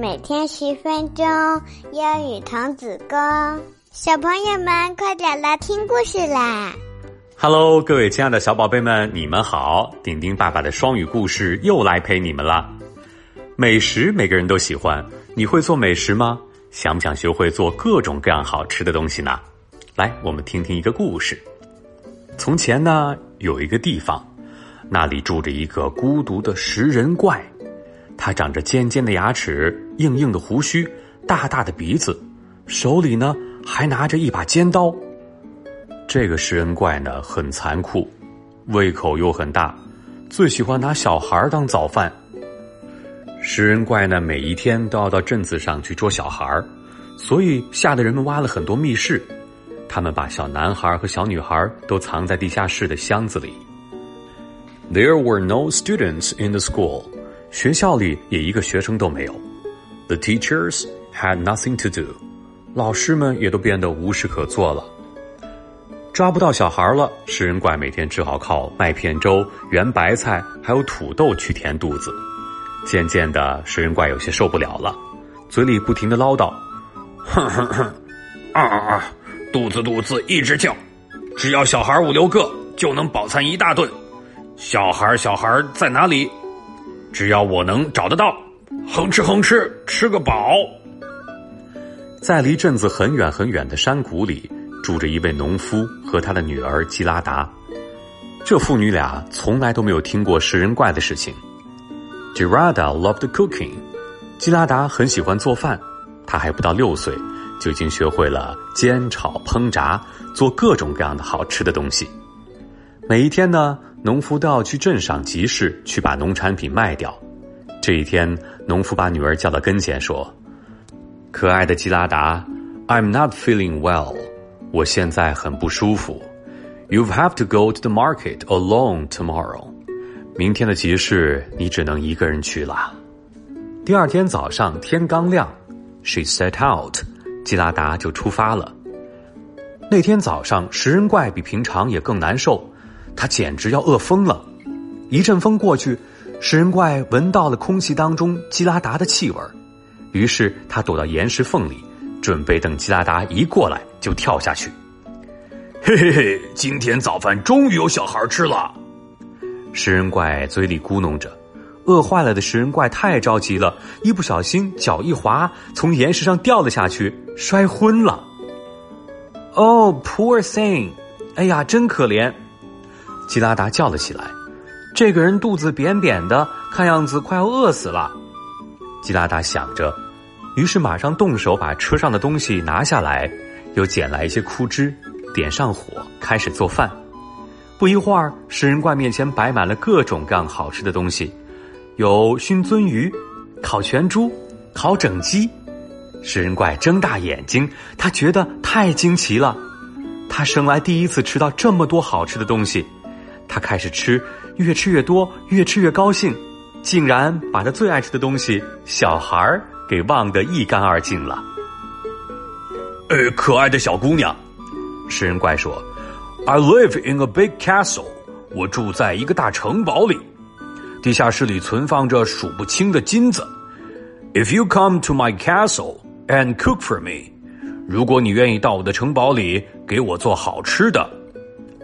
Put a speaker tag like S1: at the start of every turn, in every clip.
S1: 每天十分钟，英语童子功。小朋友们，快点来听故事啦
S2: ！Hello，各位亲爱的小宝贝们，你们好！丁丁爸爸的双语故事又来陪你们了。美食每个人都喜欢，你会做美食吗？想不想学会做各种各样好吃的东西呢？来，我们听听一个故事。从前呢，有一个地方，那里住着一个孤独的食人怪。他长着尖尖的牙齿、硬硬的胡须、大大的鼻子，手里呢还拿着一把尖刀。这个食人怪呢很残酷，胃口又很大，最喜欢拿小孩当早饭。食人怪呢每一天都要到镇子上去捉小孩，所以吓得人们挖了很多密室，他们把小男孩和小女孩都藏在地下室的箱子里。There were no students in the school. 学校里也一个学生都没有，The teachers had nothing to do，老师们也都变得无事可做了。抓不到小孩了，食人怪每天只好靠麦片粥、圆白菜还有土豆去填肚子。渐渐的，食人怪有些受不了了，嘴里不停的唠叨：“哼哼哼，啊啊啊，肚子肚子一直叫，只要小孩五六个就能饱餐一大顿。小孩小孩在哪里？”只要我能找得到，哼哧哼哧吃个饱。在离镇子很远很远的山谷里，住着一位农夫和他的女儿基拉达。这父女俩从来都没有听过食人怪的事情。Girada loved cooking，基拉达很喜欢做饭。他还不到六岁，就已经学会了煎炒烹炸，做各种各样的好吃的东西。每一天呢。农夫都要去镇上集市去把农产品卖掉。这一天，农夫把女儿叫到跟前说：“可爱的吉拉达，I'm not feeling well，我现在很不舒服。You have to go to the market alone tomorrow。明天的集市你只能一个人去了。”第二天早上天刚亮，She set out，吉拉达就出发了。那天早上，食人怪比平常也更难受。他简直要饿疯了！一阵风过去，食人怪闻到了空气当中基拉达的气味于是他躲到岩石缝里，准备等基拉达一过来就跳下去。嘿嘿嘿，今天早饭终于有小孩吃了！食人怪嘴里咕哝着，饿坏了的食人怪太着急了，一不小心脚一滑，从岩石上掉了下去，摔昏了。Oh, poor thing！哎呀，真可怜！基拉达叫了起来：“这个人肚子扁扁的，看样子快要饿死了。”基拉达想着，于是马上动手把车上的东西拿下来，又捡来一些枯枝，点上火，开始做饭。不一会儿，食人怪面前摆满了各种各样好吃的东西，有熏鳟鱼、烤全猪、烤整鸡。食人怪睁大眼睛，他觉得太惊奇了，他生来第一次吃到这么多好吃的东西。他开始吃，越吃越多，越吃越高兴，竟然把他最爱吃的东西——小孩儿给忘得一干二净了。呃，可爱的小姑娘，食人怪说：“I live in a big castle。我住在一个大城堡里，地下室里存放着数不清的金子。If you come to my castle and cook for me，如果你愿意到我的城堡里给我做好吃的。”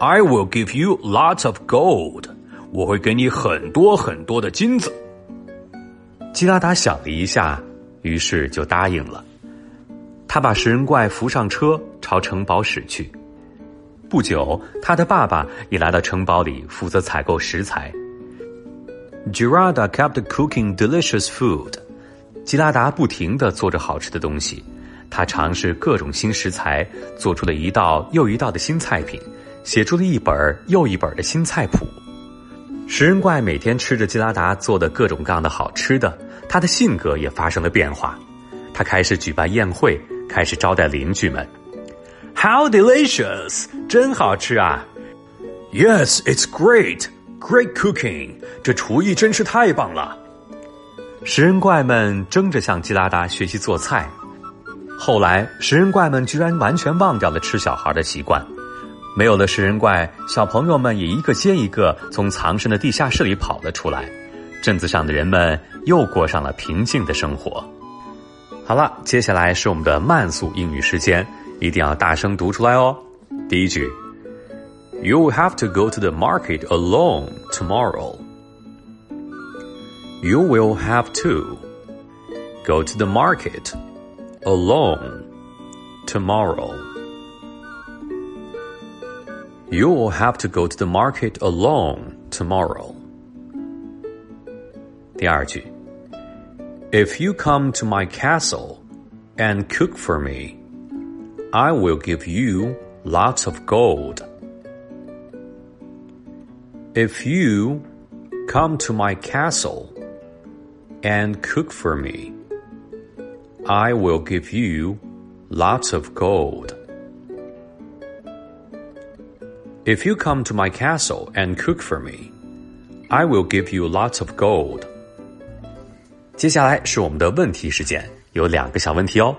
S2: I will give you lots of gold，我会给你很多很多的金子。基拉达想了一下，于是就答应了。他把食人怪扶上车，朝城堡驶去。不久，他的爸爸也来到城堡里，负责采购食材。Girada kept cooking delicious food，基拉达不停的做着好吃的东西。他尝试各种新食材，做出了一道又一道的新菜品。写出了一本又一本的新菜谱。食人怪每天吃着基拉达做的各种各样的好吃的，他的性格也发生了变化。他开始举办宴会，开始招待邻居们。How delicious！真好吃啊！Yes, it's great, great cooking！这厨艺真是太棒了。食人怪们争着向基拉达学习做菜。后来，食人怪们居然完全忘掉了吃小孩的习惯。没有了食人怪，小朋友们也一个接一个从藏身的地下室里跑了出来，镇子上的人们又过上了平静的生活。好了，接下来是我们的慢速英语时间，一定要大声读出来哦。第一句，You will have to go to the market alone tomorrow. You will have to go to the market alone tomorrow. You will have to go to the market alone tomorrow. 第二句。if you come to my castle and cook for me, I will give you lots of gold. If you come to my castle and cook for me, I will give you lots of gold. If you come to my castle and cook for me, I will give you lots of gold. 接下来是我们的问题时间，有两个小问题哦。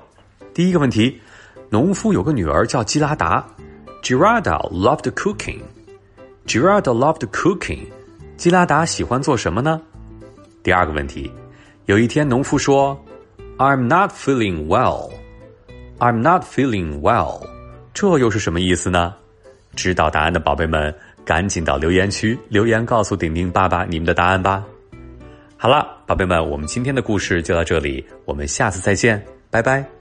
S2: 第一个问题，农夫有个女儿叫基拉达，Gerarda loved cooking。Gerarda loved cooking。基拉达喜欢做什么呢？第二个问题，有一天农夫说，I'm not feeling well。I'm not feeling well。这又是什么意思呢？ 知道答案的宝贝们，赶紧到留言区留言告诉顶顶爸爸你们的答案吧。好了，宝贝们，我们今天的故事就到这里，我们下次再见，拜拜。